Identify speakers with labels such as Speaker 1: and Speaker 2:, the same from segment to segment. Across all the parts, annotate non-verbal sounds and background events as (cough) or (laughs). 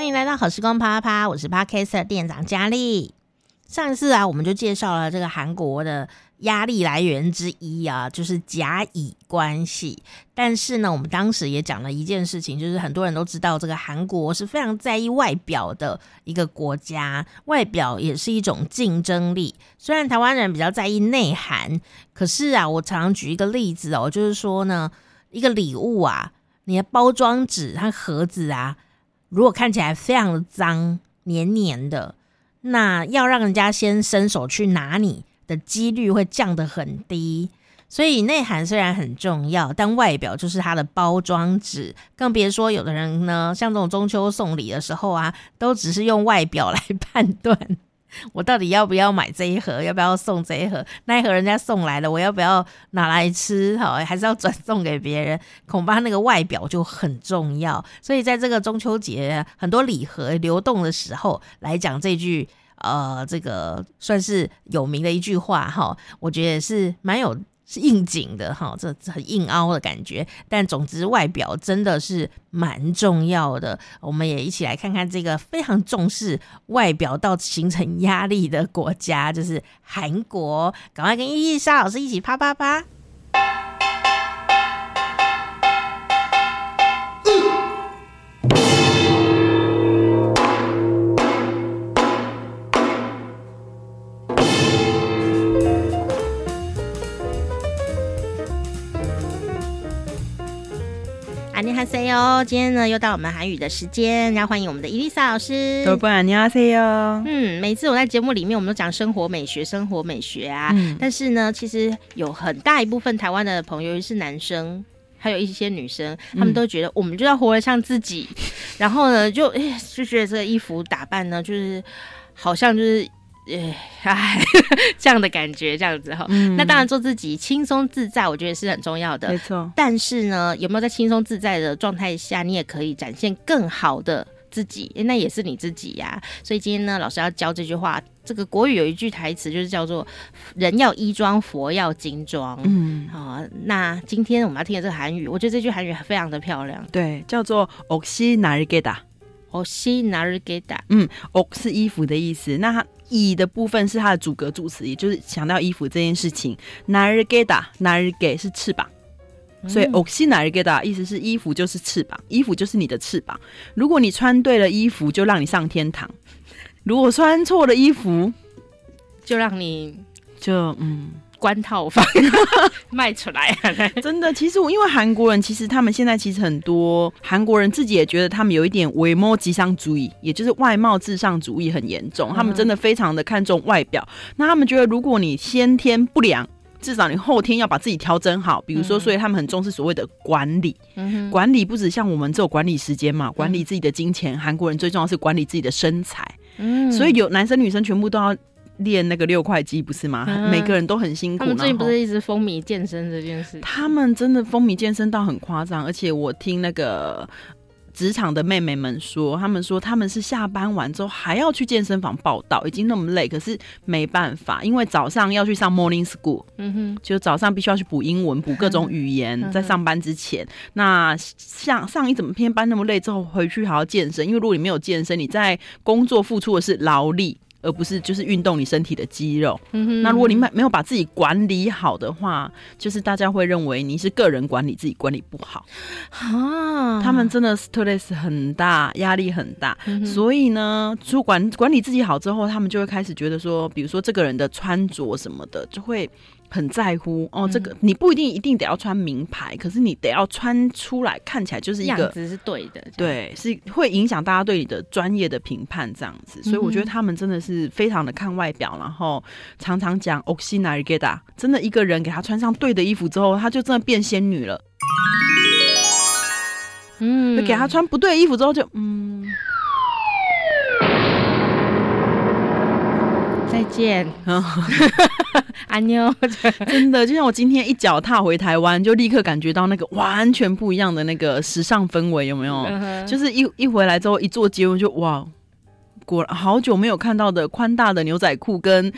Speaker 1: 欢迎来到好时光啪啪啪，我是 Podcast 店长佳丽。上一次啊，我们就介绍了这个韩国的压力来源之一啊，就是甲乙关系。但是呢，我们当时也讲了一件事情，就是很多人都知道，这个韩国是非常在意外表的一个国家，外表也是一种竞争力。虽然台湾人比较在意内涵，可是啊，我常常举一个例子哦，就是说呢，一个礼物啊，你的包装纸它盒子啊。如果看起来非常的脏、黏黏的，那要让人家先伸手去拿你的几率会降得很低。所以内涵虽然很重要，但外表就是它的包装纸。更别说有的人呢，像这种中秋送礼的时候啊，都只是用外表来判断。我到底要不要买这一盒？要不要送这一盒？那一盒人家送来了，我要不要拿来吃？好，还是要转送给别人？恐怕那个外表就很重要。所以在这个中秋节，很多礼盒流动的时候来讲这句，呃，这个算是有名的一句话哈。我觉得是蛮有。是应景的哈，这很硬凹的感觉。但总之，外表真的是蛮重要的。我们也一起来看看这个非常重视外表到形成压力的国家，就是韩国。赶快跟伊丽莎老师一起啪啪啪。哟！今天呢，又到我们韩语的时间，然后欢迎我们的伊丽莎老
Speaker 2: 师。多不你好，세 요。
Speaker 1: 嗯，每次我在节目里面，我们都讲生活美学，生活美学啊。但是呢，其实有很大一部分台湾的朋友，尤其是男生，还有一些女生，他们都觉得我们就要活得像自己。然后呢，就就觉得这个衣服打扮呢，就是好像就是。哎，(laughs) 这样的感觉，这样子哈。嗯、那当然，做自己轻松自在，我觉得是很重要的。
Speaker 2: 没错。
Speaker 1: 但是呢，有没有在轻松自在的状态下，你也可以展现更好的自己？那也是你自己呀。所以今天呢，老师要教这句话。这个国语有一句台词，就是叫做“人要衣装，佛要金装”。嗯，好。那今天我们要听的这个韩语，我觉得这句韩语非常的漂亮。
Speaker 2: 对，叫做“
Speaker 1: 옷이나르게다”。옷이나르게다。
Speaker 2: 嗯，옷是衣服的意思。那它。 乙的部分是它的主格助词，也就是强调衣服这件事情。nargeda nargeda 是翅膀，所以 oxi nargeda 意思是衣服就是翅膀，衣服就是你的翅膀。如果你穿对了衣服，就让你上天堂；如果穿错了衣服，
Speaker 1: 就让你
Speaker 2: 就嗯。
Speaker 1: 关套房 (laughs) 卖出来，(laughs)
Speaker 2: 真的。其实我因为韩国人，其实他们现在其实很多韩国人自己也觉得他们有一点伪貌至上主义，也就是外貌至上主义很严重。他们真的非常的看重外表。那他们觉得，如果你先天不良，至少你后天要把自己调整好。比如说，所以他们很重视所谓的管理。管理不止像我们这种管理时间嘛，管理自己的金钱。韩国人最重要是管理自己的身材。所以有男生女生全部都要。练那个六块肌不是吗？嗯、每个人都很辛苦。他们
Speaker 1: 最近不是一直风靡健身这件事？
Speaker 2: 他们真的风靡健身到很夸张，而且我听那个职场的妹妹们说，他们说他们是下班完之后还要去健身房报道，已经那么累，可是没办法，因为早上要去上 morning school，嗯哼，就早上必须要去补英文、补各种语言，嗯、在上班之前。那像上一整天班那么累之后回去还要健身，因为如果你没有健身，你在工作付出的是劳力。而不是就是运动你身体的肌肉。那如果你没没有把自己管理好的话，就是大家会认为你是个人管理自己管理不好。啊，他们真的 stress 很大，压力很大。嗯、所以呢，主管管理自己好之后，他们就会开始觉得说，比如说这个人的穿着什么的，就会。很在乎哦，这个你不一定一定得要穿名牌，可是你得要穿出来看起来就是一个
Speaker 1: 样子是对的，
Speaker 2: 对，是会影响大家对你的专业的评判这样子。所以我觉得他们真的是非常的看外表，然后常常讲 o x i n a r g e t a 真的一个人给他穿上对的衣服之后，他就真的变仙女了。嗯，给他穿不对的衣服之后就嗯，
Speaker 1: 再见。(laughs) (laughs) 安妞，(laughs)
Speaker 2: 真的就像我今天一脚踏回台湾，就立刻感觉到那个完全不一样的那个时尚氛围，有没有？嗯、就是一一回来之后，一坐街，我就哇，果然好久没有看到的宽大的牛仔裤跟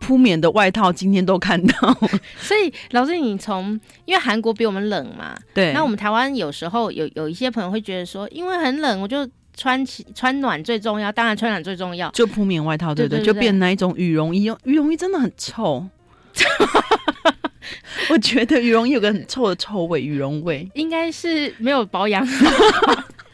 Speaker 2: 铺棉的外套，今天都看到。(laughs)
Speaker 1: 所以老师，你从因为韩国比我们冷嘛，
Speaker 2: 对，
Speaker 1: 那我们台湾有时候有有一些朋友会觉得说，因为很冷，我就。穿起穿暖最重要，当然穿暖最重要，
Speaker 2: 就铺棉外套，对对，对，对，对，就变那一种羽绒衣，羽绒衣真的很臭。(laughs) 我觉得羽绒衣有个很臭的臭味，羽绒味
Speaker 1: 应该是没有保养。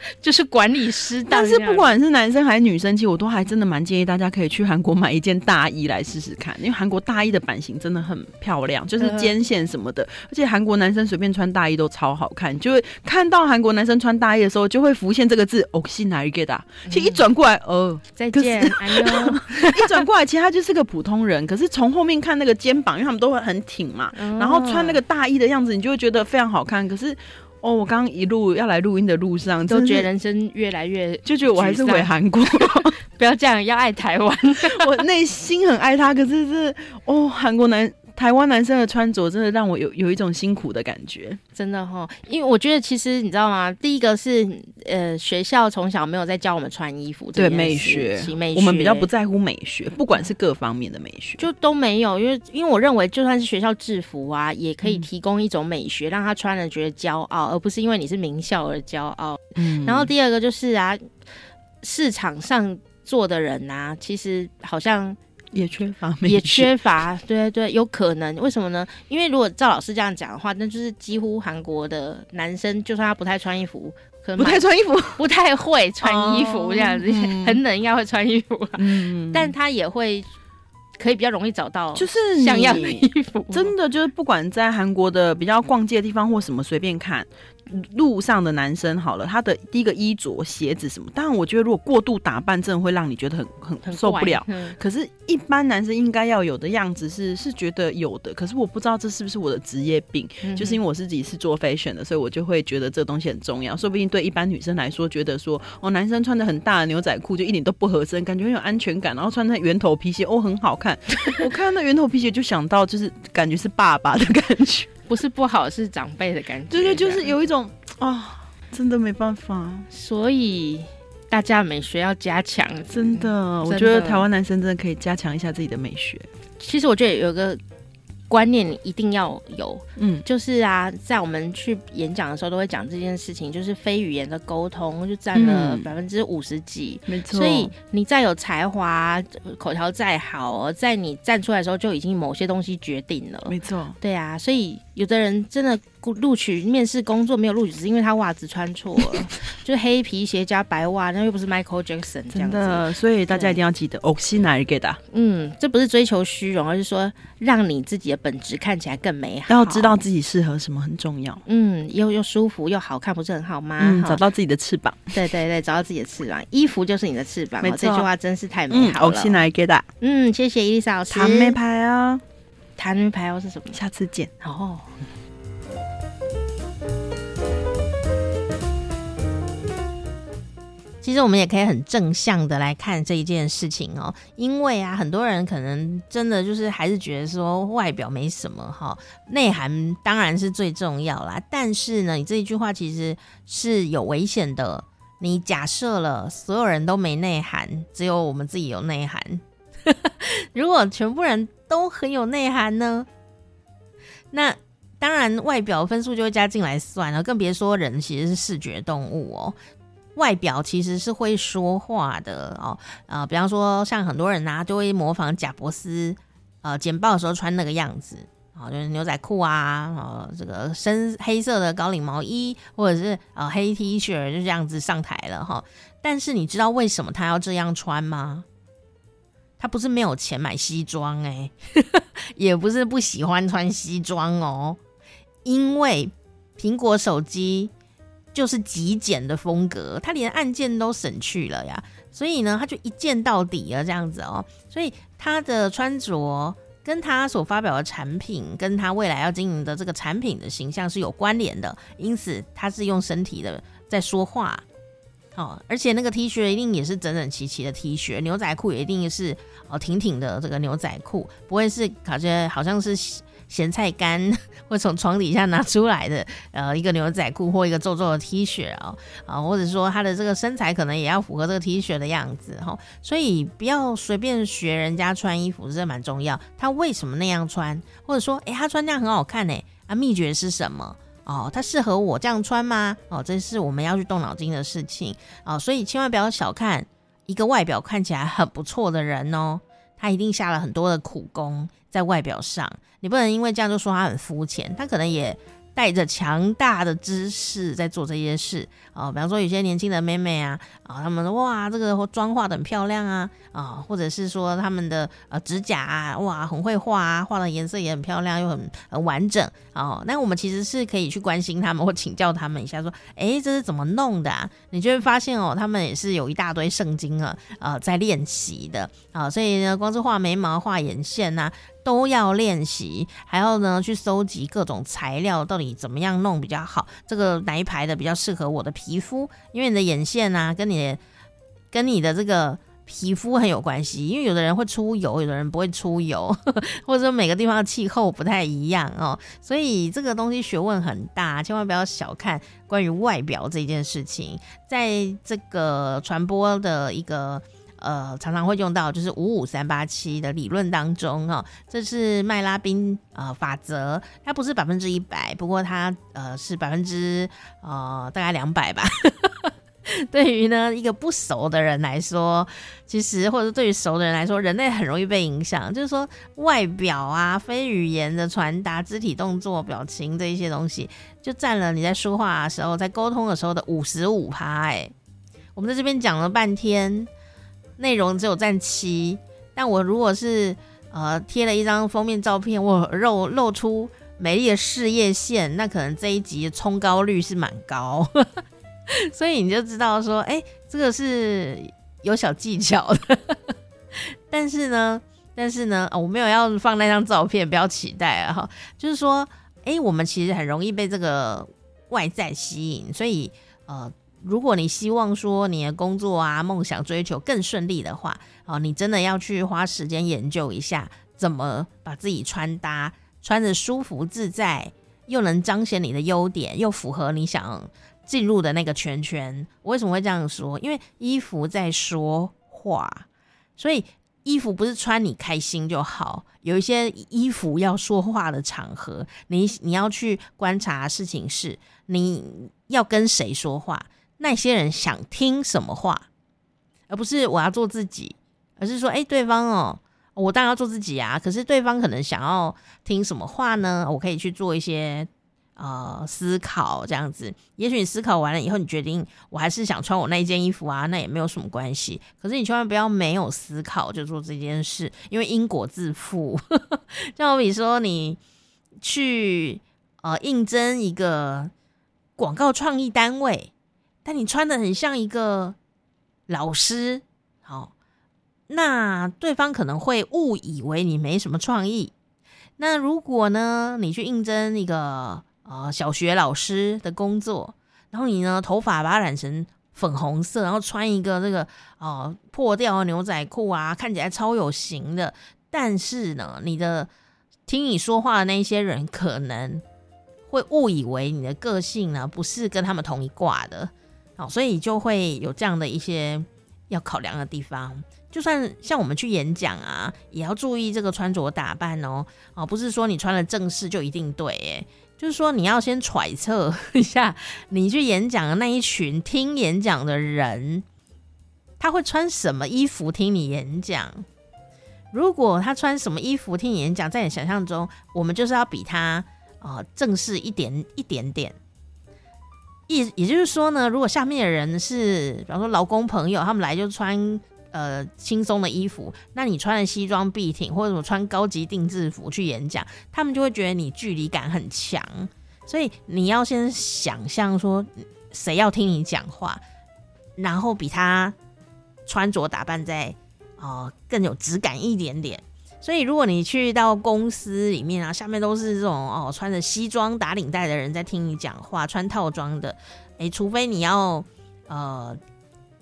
Speaker 1: (laughs) 就是管理师，
Speaker 2: 但是不管是男生还是女生，其实我都还真的蛮建议大家可以去韩国买一件大衣来试试看，因为韩国大衣的版型真的很漂亮，就是肩线什么的，而且韩国男生随便穿大衣都超好看，就会看到韩国男生穿大衣的时候，就会浮现这个字“哦，西哪一个的”，其实一转过来，哦，
Speaker 1: 再见，(laughs) 哎呦，
Speaker 2: 一转过来，其实他就是个普通人，可是从后面看那个肩膀，因为他们都会很挺嘛，然后穿那个大衣的样子，你就会觉得非常好看，可是。哦，我刚刚一路要来录音的路上，
Speaker 1: 都觉得人生越来越
Speaker 2: 就觉得我还是回韩国，(laughs)
Speaker 1: 不要这样，要爱台湾。(laughs)
Speaker 2: 我内心很爱他，可是是哦，韩国男。台湾男生的穿着真的让我有有一种辛苦的感觉，
Speaker 1: 真的哈，因为我觉得其实你知道吗？第一个是呃，学校从小没有在教我们穿衣服，
Speaker 2: 对美学，美学，我们比较不在乎美学，不管是各方面的美学，
Speaker 1: 就都没有。因为因为我认为，就算是学校制服啊，也可以提供一种美学，嗯、让他穿了觉得骄傲，而不是因为你是名校而骄傲。嗯，然后第二个就是啊，市场上做的人啊，其实好像。
Speaker 2: 也缺乏，
Speaker 1: 也缺乏，对对对，有可能，为什么呢？因为如果赵老师这样讲的话，那就是几乎韩国的男生，就算他不太穿衣服，可能
Speaker 2: 不太穿衣服，(laughs)
Speaker 1: 不太会穿衣服这样子，哦、很冷应该会穿衣服，嗯，但他也会可以比较容易找到，就是像样的衣服，
Speaker 2: 真的就是不管在韩国的比较逛街的地方或什么，随便看。路上的男生好了，他的第一个衣着、鞋子什么，当然我觉得如果过度打扮，真的会让你觉得很很，受不了。嗯、可是，一般男生应该要有的样子是是觉得有的，可是我不知道这是不是我的职业病，嗯、就是因为我自己是做 fashion 的，所以我就会觉得这东西很重要。说不定对一般女生来说，觉得说哦，男生穿的很大的牛仔裤就一点都不合身，感觉很有安全感，然后穿那圆头皮鞋哦很好看。我看到那圆头皮鞋就想到就是感觉是爸爸的感觉。
Speaker 1: 不是不好，是长辈的感觉。
Speaker 2: 对对，就是有一种啊、哦，真的没办法。
Speaker 1: 所以大家美学要加强，
Speaker 2: 真的。我觉得台湾男生真的可以加强一下自己的美学。
Speaker 1: 其实我觉得有个。观念你一定要有，嗯，就是啊，在我们去演讲的时候都会讲这件事情，就是非语言的沟通就占了百分之五十几，没错。所以你再有才华，口条再好，在你站出来的时候就已经某些东西决定了，没错。对啊，所以有的人真的。录取面试工作没有录取，只是因为他袜子穿错了，(laughs) 就是黑皮鞋加白袜，那又不是 Michael Jackson 这样的，
Speaker 2: 所以大家一定要记得，哦，是哪一个的？
Speaker 1: 嗯，这不是追求虚荣，而是说让你自己的本质看起来更美好。
Speaker 2: 要知道自己适合什么很重要。
Speaker 1: 嗯，又又舒服又好看，不是很好吗？
Speaker 2: 嗯，找到自己的翅膀。
Speaker 1: 对对对，找到自己的翅膀，衣服就是你的翅膀。没错，这句话真是太美好了。
Speaker 2: 哦，是哪一个的？
Speaker 1: 嗯，谢谢伊丽莎老师。
Speaker 2: 塔梅牌啊，
Speaker 1: 塔梅牌又是什么？
Speaker 2: 下次见。
Speaker 1: 哦。其实我们也可以很正向的来看这一件事情哦，因为啊，很多人可能真的就是还是觉得说外表没什么哈，内涵当然是最重要啦。但是呢，你这一句话其实是有危险的。你假设了所有人都没内涵，只有我们自己有内涵。(laughs) 如果全部人都很有内涵呢？那当然外表分数就会加进来算了，更别说人其实是视觉动物哦。外表其实是会说话的哦，呃，比方说像很多人呐、啊，就会模仿贾伯斯，呃，简报的时候穿那个样子，啊、就是牛仔裤啊，呃，这个深黑色的高领毛衣，或者是呃黑 T 恤，就这样子上台了哈、但是你知道为什么他要这样穿吗？他不是没有钱买西装哎，(laughs) 也不是不喜欢穿西装哦，因为苹果手机。就是极简的风格，他连按键都省去了呀，所以呢，他就一键到底了这样子哦。所以他的穿着跟他所发表的产品，跟他未来要经营的这个产品的形象是有关联的，因此他是用身体的在说话。哦，而且那个 T 恤一定也是整整齐齐的 T 恤，牛仔裤也一定是哦挺挺的这个牛仔裤，不会是感觉好像是。咸菜干会从床底下拿出来的，呃，一个牛仔裤或一个皱皱的 T 恤啊，啊，或者说他的这个身材可能也要符合这个 T 恤的样子哈，所以不要随便学人家穿衣服，这蛮重要。他为什么那样穿，或者说，哎，他穿这样很好看呢？啊，秘诀是什么？哦，它适合我这样穿吗？哦，这是我们要去动脑筋的事情哦，所以千万不要小看一个外表看起来很不错的人哦，他一定下了很多的苦功在外表上，你不能因为这样就说他很肤浅，他可能也。带着强大的知识在做这些事啊、哦，比方说有些年轻的妹妹啊，啊、哦，们说哇，这个妆化得很漂亮啊，啊、或者是说他们的呃指甲啊，哇，很会画啊，画的颜色也很漂亮，又很很完整哦。那我们其实是可以去关心他们或请教他们一下，说，诶，这是怎么弄的啊？你就会发现哦，他们也是有一大堆圣经啊，呃，在练习的啊、所以呢，光是画眉毛、画眼线呐、啊。都要练习，还要呢去搜集各种材料，到底怎么样弄比较好？这个哪一排的比较适合我的皮肤？因为你的眼线啊，跟你的跟你的这个皮肤很有关系。因为有的人会出油，有的人不会出油，(laughs) 或者说每个地方的气候不太一样哦。所以这个东西学问很大，千万不要小看关于外表这件事情，在这个传播的一个。呃，常常会用到就是五五三八七的理论当中哈、这是麦拉宾呃法则，它不是百分之一百，不过它呃是百分之呃大概两百吧。(laughs) 对于呢一个不熟的人来说，其实或者对于熟的人来说，人类很容易被影响，就是说外表啊、非语言的传达、肢体动作、表情这一些东西，就占了你在说话的时候、在沟通的时候的五十五趴。哎，我们在这边讲了半天。内容只有占七，但我如果是呃贴了一张封面照片，我露露出美丽的事业线，那可能这一集冲高率是蛮高，(laughs) 所以你就知道说，哎，这个是有小技巧的。(laughs) 但是呢，但是呢，我没有要放那张照片，不要期待啊。就是说，哎，我们其实很容易被这个外在吸引，所以呃。如果你希望说你的工作啊、梦想追求更顺利的话，哦，你真的要去花时间研究一下，怎么把自己穿搭穿着舒服自在，又能彰显你的优点，又符合你想进入的那个圈圈。我为什么会这样说？因为衣服在说话，所以衣服不是穿你开心就好，有一些衣服要说话的场合，你你要去观察事情是你要跟谁说话。那些人想听什么话，而不是我要做自己，而是说，哎，对方哦，我当然要做自己啊。可是对方可能想要听什么话呢？我可以去做一些呃思考，这样子。也许你思考完了以后，你决定我还是想穿我那一件衣服啊，那也没有什么关系。可是你千万不要没有思考就做这件事，因为因果自负。(laughs) 就好比说，你去呃应征一个广告创意单位。但你穿的很像一个老师，好，那对方可能会误以为你没什么创意。那如果呢，你去应征一个呃小学老师的工作，然后你呢头发把它染成粉红色，然后穿一个这个呃破掉的牛仔裤啊，看起来超有型的。但是呢，你的听你说话的那些人可能会误以为你的个性呢不是跟他们同一挂的。所以就会有这样的一些要考量的地方。就算像我们去演讲啊，也要注意这个穿着打扮哦。哦，不是说你穿了正式就一定对，哎，就是说你要先揣测一下，你去演讲的那一群听演讲的人，他会穿什么衣服听你演讲。如果他穿什么衣服听演讲，在你想象中，我们就是要比他啊、正式一点一点点。也也就是说呢，如果下面的人是，比方说劳工朋友，他们来就穿呃轻松的衣服，那你穿了西装笔挺或者说穿高级定制服去演讲，他们就会觉得你距离感很强。所以你要先想象说，谁要听你讲话，然后比他穿着打扮再呃更有质感一点点。所以，如果你去到公司里面啊，下面都是这种哦，穿着西装打领带的人在听你讲话，穿套装的，诶，除非你要呃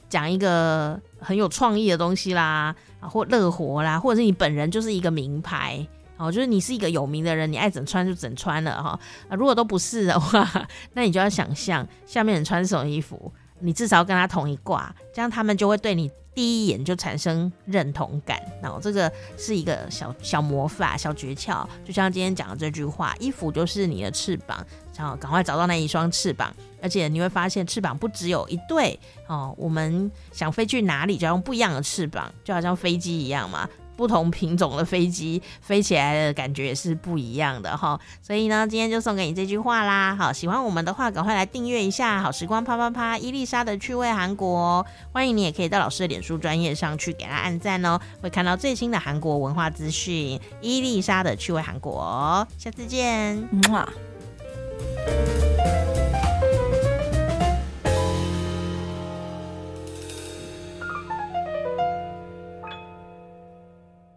Speaker 1: 讲一个很有创意的东西啦，啊，或乐活啦，或者是你本人就是一个名牌哦，就是你是一个有名的人，你爱怎穿就怎穿了哈。啊，如果都不是的话，(laughs) 那你就要想象下面人穿什么衣服，你至少跟他同一挂，这样他们就会对你。第一眼就产生认同感。然后这个是一个小小魔法、小诀窍，就像今天讲的这句话：衣服就是你的翅膀，然后赶快找到那一双翅膀。而且你会发现，翅膀不只有一对哦，我们想飞去哪里，就要用不一样的翅膀，就好像飞机一样嘛。不同品种的飞机飞起来的感觉也是不一样的哈，所以呢，今天就送给你这句话啦。好，喜欢我们的话，赶快来订阅一下好时光啪啪啪伊丽莎的趣味韩国。欢迎你也可以到老师的脸书专业上去给他按赞哦，会看到最新的韩国文化资讯。伊丽莎的趣味韩国，下次
Speaker 2: 见，